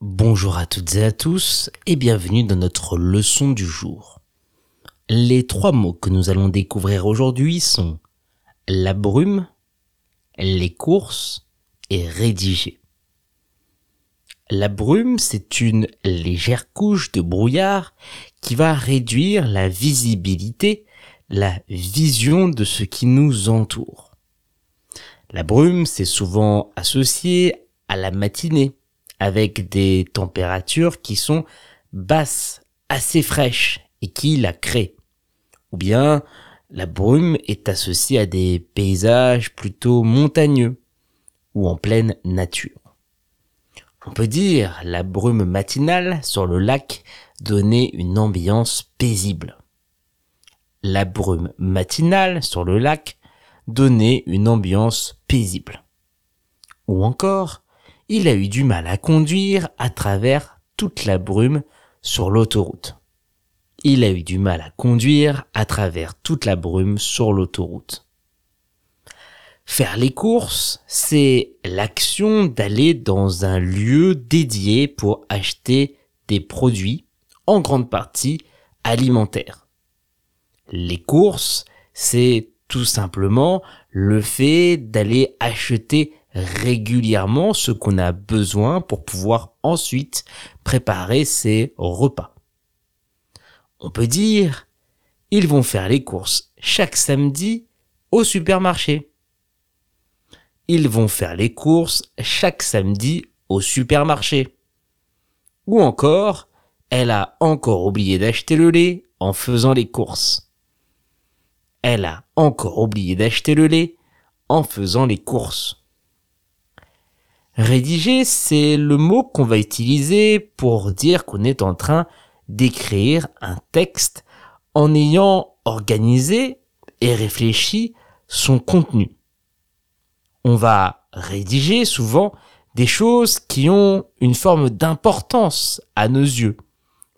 Bonjour à toutes et à tous et bienvenue dans notre leçon du jour. Les trois mots que nous allons découvrir aujourd'hui sont la brume, les courses et rédiger. La brume, c'est une légère couche de brouillard qui va réduire la visibilité, la vision de ce qui nous entoure. La brume, c'est souvent associé à la matinée, avec des températures qui sont basses, assez fraîches et qui la créent. Ou bien la brume est associée à des paysages plutôt montagneux ou en pleine nature. On peut dire la brume matinale sur le lac donnait une ambiance paisible. La brume matinale sur le lac donnait une ambiance paisible. Ou encore, il a eu du mal à conduire à travers toute la brume sur l'autoroute. Il a eu du mal à conduire à travers toute la brume sur l'autoroute. Faire les courses, c'est l'action d'aller dans un lieu dédié pour acheter des produits, en grande partie alimentaires. Les courses, c'est tout simplement le fait d'aller acheter régulièrement ce qu'on a besoin pour pouvoir ensuite préparer ses repas. On peut dire, ils vont faire les courses chaque samedi au supermarché. Ils vont faire les courses chaque samedi au supermarché. Ou encore, elle a encore oublié d'acheter le lait en faisant les courses. Elle a encore oublié d'acheter le lait en faisant les courses. Rédiger, c'est le mot qu'on va utiliser pour dire qu'on est en train d'écrire un texte en ayant organisé et réfléchi son contenu. On va rédiger souvent des choses qui ont une forme d'importance à nos yeux,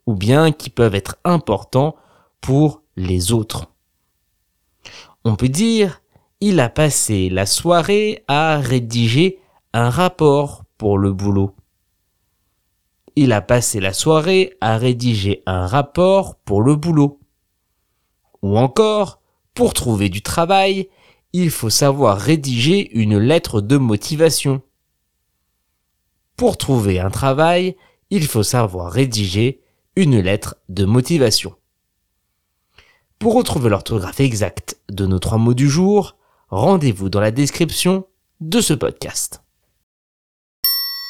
ou bien qui peuvent être importants pour les autres. On peut dire, il a passé la soirée à rédiger un rapport pour le boulot. Il a passé la soirée à rédiger un rapport pour le boulot. Ou encore, pour trouver du travail, il faut savoir rédiger une lettre de motivation. Pour trouver un travail, il faut savoir rédiger une lettre de motivation. Pour retrouver l'orthographe exacte de nos trois mots du jour, rendez-vous dans la description de ce podcast.